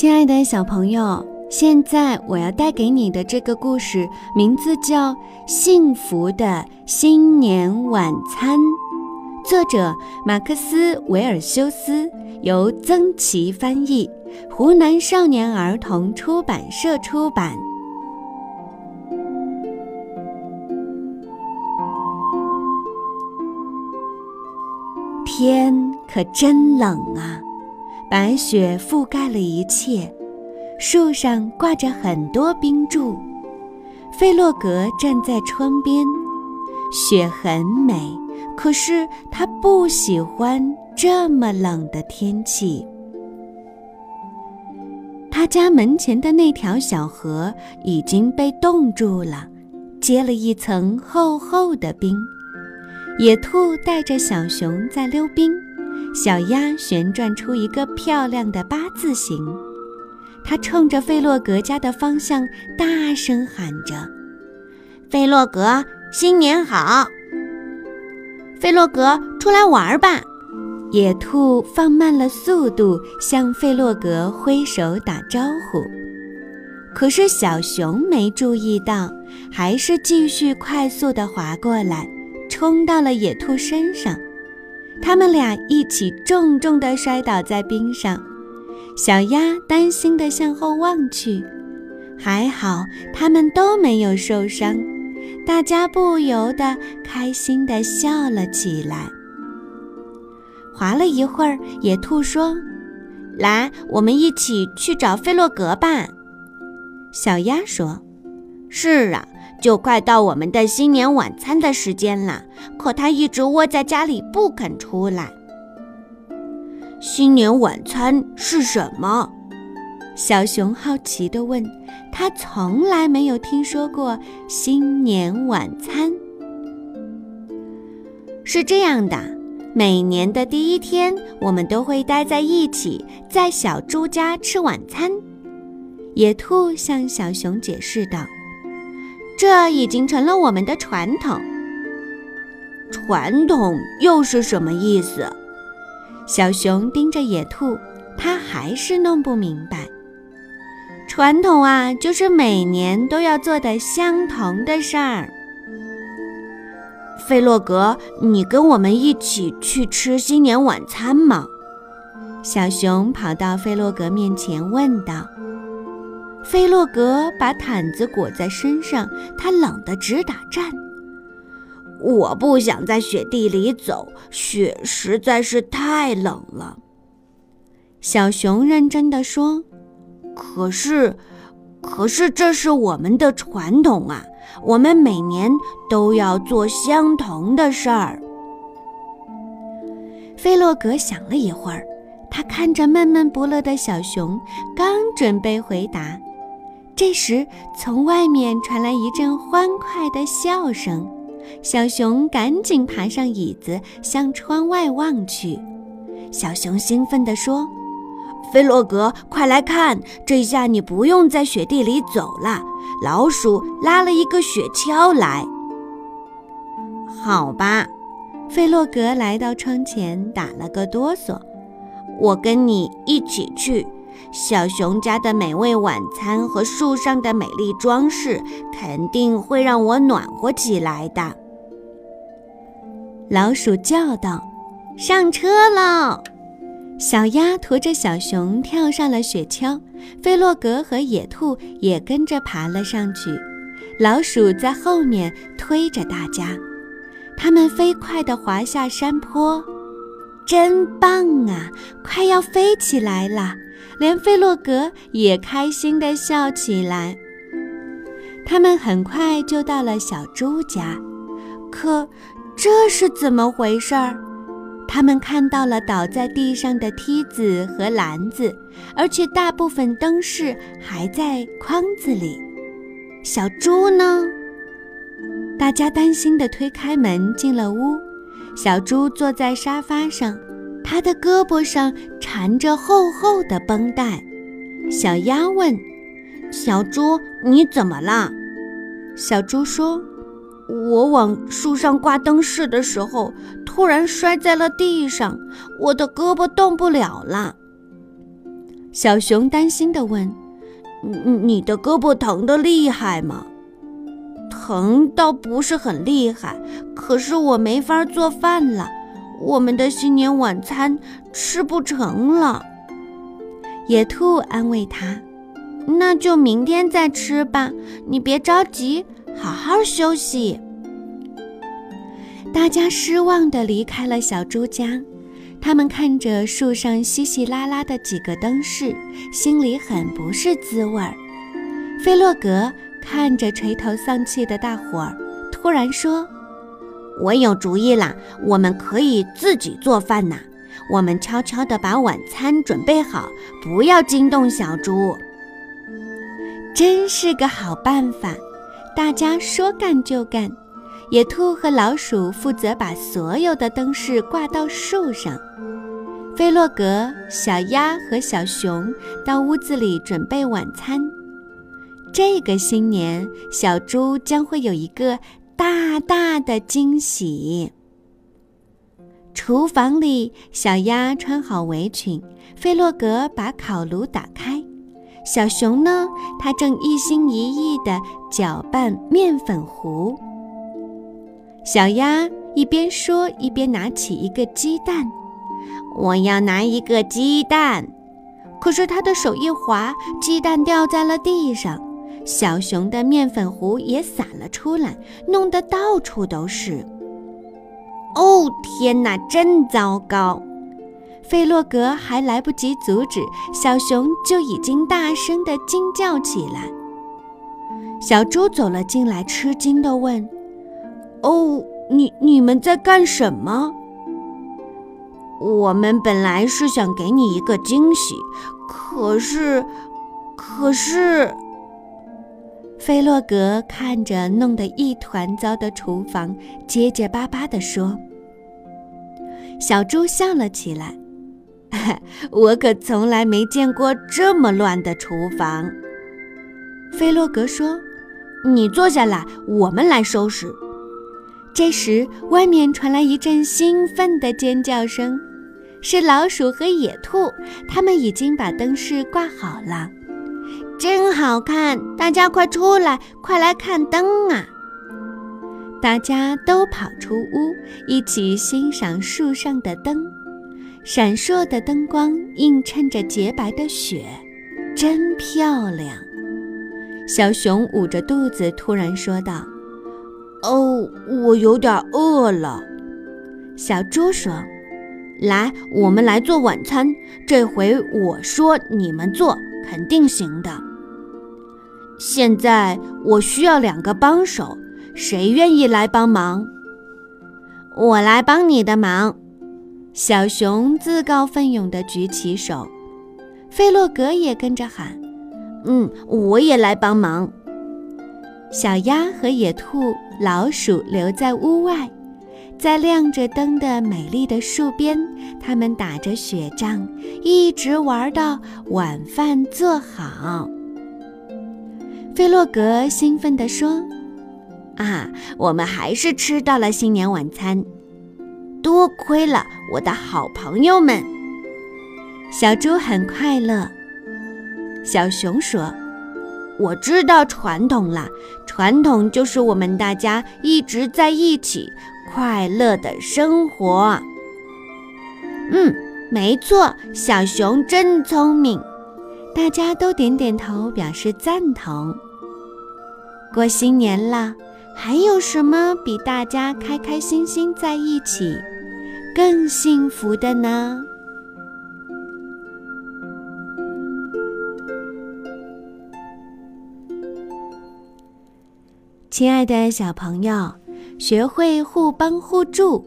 亲爱的小朋友，现在我要带给你的这个故事名字叫《幸福的新年晚餐》，作者马克思·维尔修斯，由曾琦翻译，湖南少年儿童出版社出版。天可真冷啊！白雪覆盖了一切，树上挂着很多冰柱。费洛格站在窗边，雪很美，可是他不喜欢这么冷的天气。他家门前的那条小河已经被冻住了，结了一层厚厚的冰。野兔带着小熊在溜冰。小鸭旋转出一个漂亮的八字形，它冲着费洛格家的方向大声喊着：“费洛格，新年好！费洛格，出来玩吧！”野兔放慢了速度，向费洛格挥手打招呼。可是小熊没注意到，还是继续快速地滑过来，冲到了野兔身上。他们俩一起重重地摔倒在冰上，小鸭担心地向后望去，还好他们都没有受伤，大家不由得开心地笑了起来。滑了一会儿，野兔说：“来，我们一起去找费洛格吧。”小鸭说：“是啊。”就快到我们的新年晚餐的时间了，可他一直窝在家里不肯出来。新年晚餐是什么？小熊好奇地问。他从来没有听说过新年晚餐。是这样的，每年的第一天，我们都会待在一起，在小猪家吃晚餐。野兔向小熊解释道。这已经成了我们的传统。传统又是什么意思？小熊盯着野兔，他还是弄不明白。传统啊，就是每年都要做的相同的事儿。费洛格，你跟我们一起去吃新年晚餐吗？小熊跑到费洛格面前问道。菲洛格把毯子裹在身上，他冷得直打颤。我不想在雪地里走，雪实在是太冷了。小熊认真地说：“可是，可是这是我们的传统啊！我们每年都要做相同的事儿。”菲洛格想了一会儿，他看着闷闷不乐的小熊，刚准备回答。这时，从外面传来一阵欢快的笑声。小熊赶紧爬上椅子，向窗外望去。小熊兴奋地说：“菲洛格，快来看！这下你不用在雪地里走了。老鼠拉了一个雪橇来。”好吧，菲洛格来到窗前，打了个哆嗦。我跟你一起去。小熊家的美味晚餐和树上的美丽装饰，肯定会让我暖和起来的。老鼠叫道：“上车喽！”小鸭驮着小熊跳上了雪橇，菲洛格和野兔也跟着爬了上去。老鼠在后面推着大家，他们飞快地滑下山坡，真棒啊！快要飞起来了。连费洛格也开心地笑起来。他们很快就到了小猪家，可这是怎么回事儿？他们看到了倒在地上的梯子和篮子，而且大部分灯饰还在筐子里。小猪呢？大家担心地推开门进了屋。小猪坐在沙发上。他的胳膊上缠着厚厚的绷带。小鸭问：“小猪，你怎么了？”小猪说：“我往树上挂灯饰的时候，突然摔在了地上，我的胳膊动不了了。”小熊担心地问：“你的胳膊疼得厉害吗？”“疼倒不是很厉害，可是我没法做饭了，我们的新年晚餐吃不成了。”野兔安慰他：“那就明天再吃吧，你别着急，好好休息。”大家失望地离开了小猪家。他们看着树上稀稀拉拉的几个灯饰，心里很不是滋味儿。菲洛格看着垂头丧气的大伙儿，突然说：“我有主意啦，我们可以自己做饭呐！我们悄悄地把晚餐准备好，不要惊动小猪。”真是个好办法！大家说干就干。野兔和老鼠负责把所有的灯饰挂到树上。菲洛格、小鸭和小熊到屋子里准备晚餐。这个新年，小猪将会有一个大大的惊喜。厨房里，小鸭穿好围裙，菲洛格把烤炉打开。小熊呢，它正一心一意地搅拌面粉糊。小鸭一边说，一边拿起一个鸡蛋。我要拿一个鸡蛋，可是他的手一滑，鸡蛋掉在了地上，小熊的面粉糊也洒了出来，弄得到处都是。哦，天哪，真糟糕！费洛格还来不及阻止，小熊就已经大声地惊叫起来。小猪走了进来，吃惊地问：“哦，你你们在干什么？”我们本来是想给你一个惊喜，可是，可是，菲洛格看着弄得一团糟的厨房，结结巴巴地说：“小猪笑了起来，我可从来没见过这么乱的厨房。”菲洛格说：“你坐下来，我们来收拾。”这时，外面传来一阵兴奋的尖叫声。是老鼠和野兔，他们已经把灯饰挂好了，真好看！大家快出来，快来看灯啊！大家都跑出屋，一起欣赏树上的灯，闪烁的灯光映衬着洁白的雪，真漂亮。小熊捂着肚子，突然说道：“哦，我有点饿了。”小猪说。来，我们来做晚餐。这回我说你们做，肯定行的。现在我需要两个帮手，谁愿意来帮忙？我来帮你的忙。小熊自告奋勇地举起手，费洛格也跟着喊：“嗯，我也来帮忙。”小鸭和野兔、老鼠留在屋外。在亮着灯的美丽的树边，他们打着雪仗，一直玩到晚饭做好。菲洛格兴奋地说：“啊，我们还是吃到了新年晚餐，多亏了我的好朋友们。”小猪很快乐。小熊说：“我知道传统了，传统就是我们大家一直在一起。”快乐的生活。嗯，没错，小熊真聪明。大家都点点头，表示赞同。过新年了，还有什么比大家开开心心在一起更幸福的呢？亲爱的小朋友。学会互帮互助，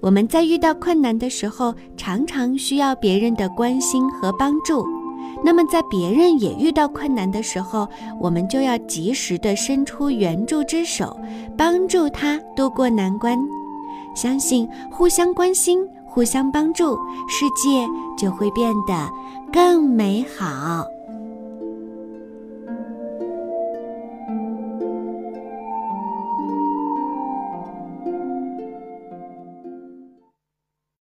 我们在遇到困难的时候，常常需要别人的关心和帮助。那么，在别人也遇到困难的时候，我们就要及时的伸出援助之手，帮助他渡过难关。相信互相关心、互相帮助，世界就会变得更美好。